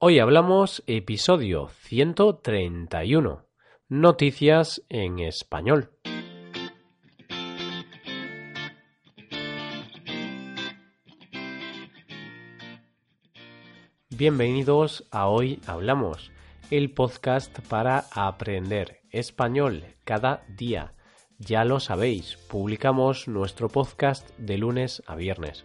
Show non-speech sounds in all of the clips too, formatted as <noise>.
Hoy hablamos episodio 131. Noticias en español. Bienvenidos a Hoy Hablamos, el podcast para aprender español cada día. Ya lo sabéis, publicamos nuestro podcast de lunes a viernes.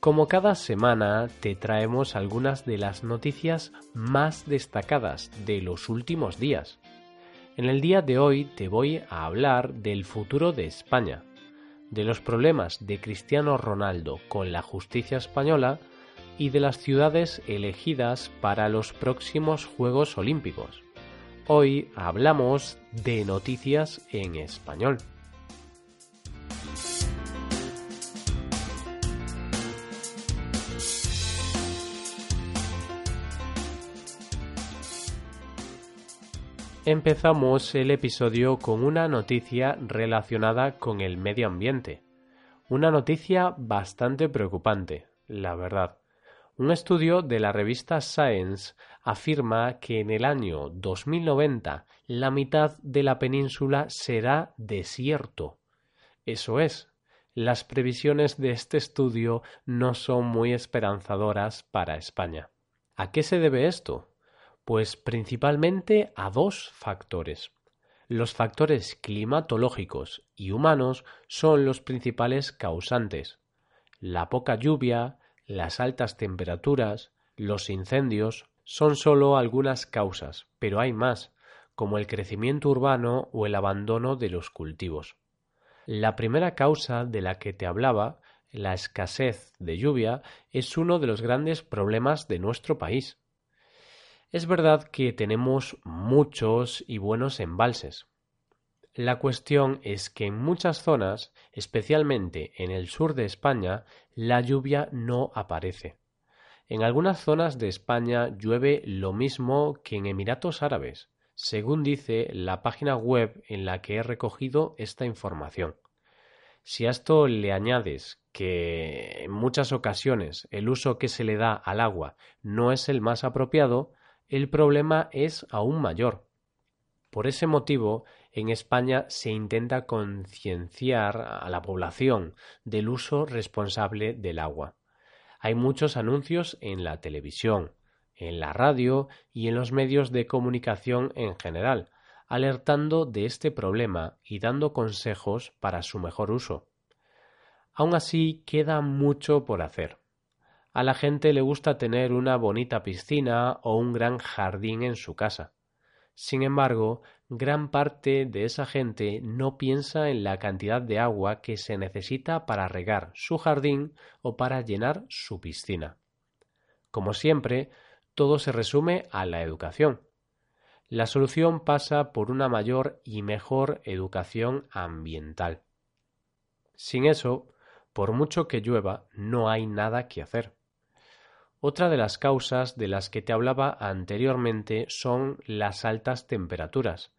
Como cada semana te traemos algunas de las noticias más destacadas de los últimos días. En el día de hoy te voy a hablar del futuro de España, de los problemas de Cristiano Ronaldo con la justicia española y de las ciudades elegidas para los próximos Juegos Olímpicos. Hoy hablamos de noticias en español. Empezamos el episodio con una noticia relacionada con el medio ambiente. Una noticia bastante preocupante, la verdad. Un estudio de la revista Science afirma que en el año 2090 la mitad de la península será desierto. Eso es, las previsiones de este estudio no son muy esperanzadoras para España. ¿A qué se debe esto? Pues principalmente a dos factores. Los factores climatológicos y humanos son los principales causantes. La poca lluvia, las altas temperaturas, los incendios son solo algunas causas, pero hay más, como el crecimiento urbano o el abandono de los cultivos. La primera causa de la que te hablaba, la escasez de lluvia, es uno de los grandes problemas de nuestro país. Es verdad que tenemos muchos y buenos embalses. La cuestión es que en muchas zonas, especialmente en el sur de España, la lluvia no aparece. En algunas zonas de España llueve lo mismo que en Emiratos Árabes, según dice la página web en la que he recogido esta información. Si a esto le añades que en muchas ocasiones el uso que se le da al agua no es el más apropiado, el problema es aún mayor. Por ese motivo, en España se intenta concienciar a la población del uso responsable del agua. Hay muchos anuncios en la televisión, en la radio y en los medios de comunicación en general, alertando de este problema y dando consejos para su mejor uso. Aún así, queda mucho por hacer. A la gente le gusta tener una bonita piscina o un gran jardín en su casa. Sin embargo, gran parte de esa gente no piensa en la cantidad de agua que se necesita para regar su jardín o para llenar su piscina. Como siempre, todo se resume a la educación. La solución pasa por una mayor y mejor educación ambiental. Sin eso, por mucho que llueva, no hay nada que hacer. Otra de las causas de las que te hablaba anteriormente son las altas temperaturas.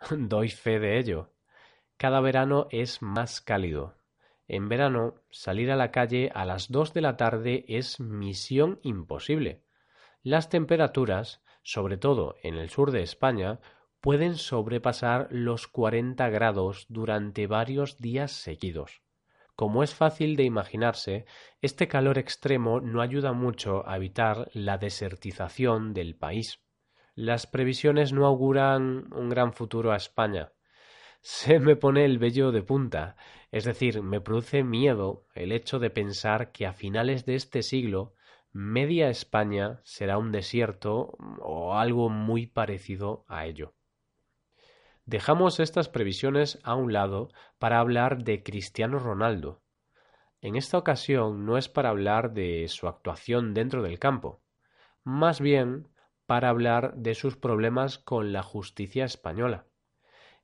<laughs> Doy fe de ello. Cada verano es más cálido. En verano, salir a la calle a las dos de la tarde es misión imposible. Las temperaturas, sobre todo en el sur de España, pueden sobrepasar los 40 grados durante varios días seguidos. Como es fácil de imaginarse, este calor extremo no ayuda mucho a evitar la desertización del país. Las previsiones no auguran un gran futuro a España. Se me pone el vello de punta, es decir, me produce miedo el hecho de pensar que a finales de este siglo media España será un desierto o algo muy parecido a ello. Dejamos estas previsiones a un lado para hablar de Cristiano Ronaldo. En esta ocasión no es para hablar de su actuación dentro del campo, más bien para hablar de sus problemas con la justicia española.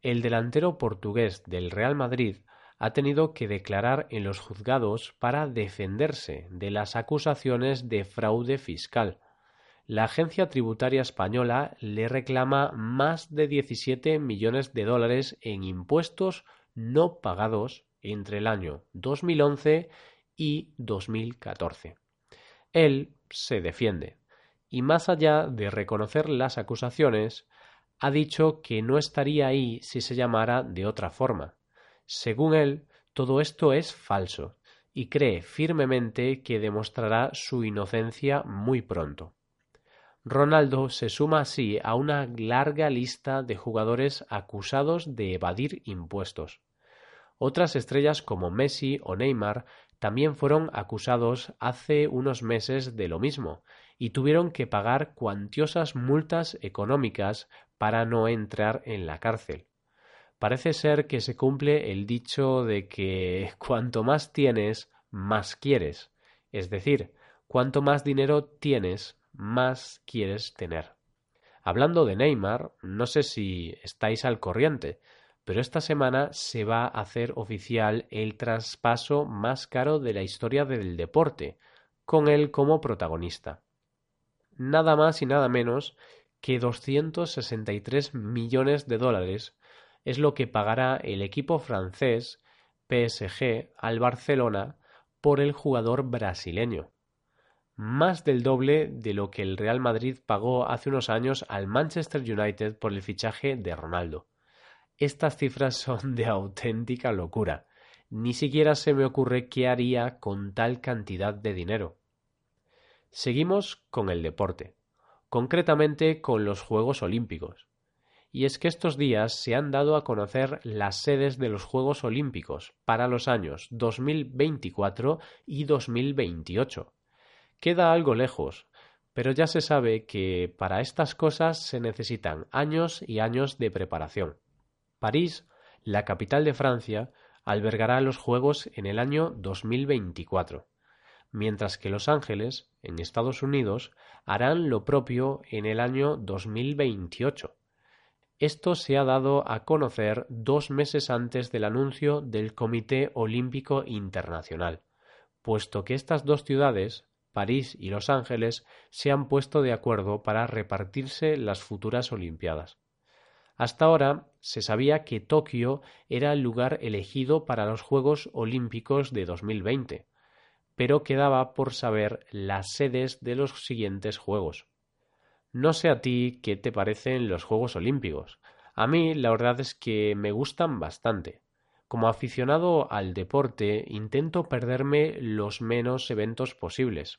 El delantero portugués del Real Madrid ha tenido que declarar en los juzgados para defenderse de las acusaciones de fraude fiscal. La agencia tributaria española le reclama más de 17 millones de dólares en impuestos no pagados entre el año 2011 y 2014. Él se defiende y más allá de reconocer las acusaciones, ha dicho que no estaría ahí si se llamara de otra forma. Según él, todo esto es falso y cree firmemente que demostrará su inocencia muy pronto. Ronaldo se suma así a una larga lista de jugadores acusados de evadir impuestos. Otras estrellas como Messi o Neymar también fueron acusados hace unos meses de lo mismo y tuvieron que pagar cuantiosas multas económicas para no entrar en la cárcel. Parece ser que se cumple el dicho de que <laughs> cuanto más tienes, más quieres. Es decir, cuanto más dinero tienes, más quieres tener. Hablando de Neymar, no sé si estáis al corriente, pero esta semana se va a hacer oficial el traspaso más caro de la historia del deporte, con él como protagonista. Nada más y nada menos que 263 millones de dólares es lo que pagará el equipo francés PSG al Barcelona por el jugador brasileño. Más del doble de lo que el Real Madrid pagó hace unos años al Manchester United por el fichaje de Ronaldo. Estas cifras son de auténtica locura. Ni siquiera se me ocurre qué haría con tal cantidad de dinero. Seguimos con el deporte, concretamente con los Juegos Olímpicos. Y es que estos días se han dado a conocer las sedes de los Juegos Olímpicos para los años 2024 y 2028. Queda algo lejos, pero ya se sabe que para estas cosas se necesitan años y años de preparación. París, la capital de Francia, albergará los Juegos en el año 2024, mientras que Los Ángeles, en Estados Unidos, harán lo propio en el año 2028. Esto se ha dado a conocer dos meses antes del anuncio del Comité Olímpico Internacional, puesto que estas dos ciudades, París y Los Ángeles, se han puesto de acuerdo para repartirse las futuras Olimpiadas. Hasta ahora se sabía que Tokio era el lugar elegido para los Juegos Olímpicos de 2020, pero quedaba por saber las sedes de los siguientes Juegos. No sé a ti qué te parecen los Juegos Olímpicos. A mí la verdad es que me gustan bastante. Como aficionado al deporte intento perderme los menos eventos posibles.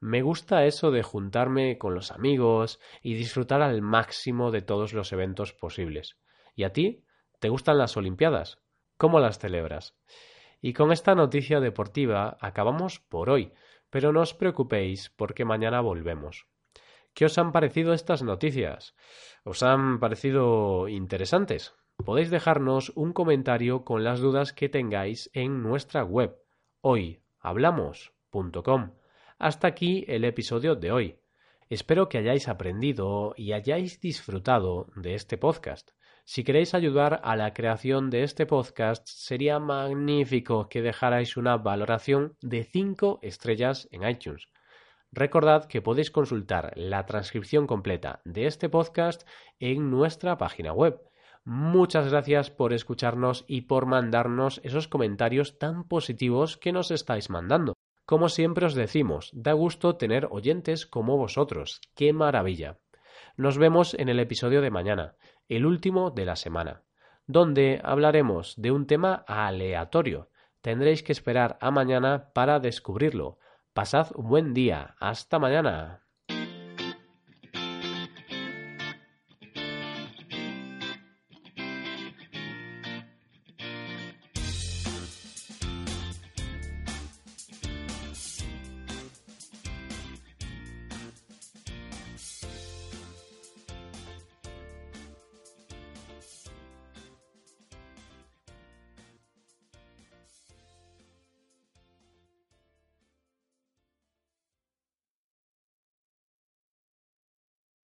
Me gusta eso de juntarme con los amigos y disfrutar al máximo de todos los eventos posibles. ¿Y a ti? ¿Te gustan las Olimpiadas? ¿Cómo las celebras? Y con esta noticia deportiva acabamos por hoy, pero no os preocupéis porque mañana volvemos. ¿Qué os han parecido estas noticias? ¿Os han parecido interesantes? Podéis dejarnos un comentario con las dudas que tengáis en nuestra web hoyhablamos.com. Hasta aquí el episodio de hoy. Espero que hayáis aprendido y hayáis disfrutado de este podcast. Si queréis ayudar a la creación de este podcast, sería magnífico que dejarais una valoración de 5 estrellas en iTunes. Recordad que podéis consultar la transcripción completa de este podcast en nuestra página web. Muchas gracias por escucharnos y por mandarnos esos comentarios tan positivos que nos estáis mandando. Como siempre os decimos, da gusto tener oyentes como vosotros. ¡Qué maravilla! Nos vemos en el episodio de mañana, el último de la semana, donde hablaremos de un tema aleatorio. Tendréis que esperar a mañana para descubrirlo. Pasad un buen día. Hasta mañana.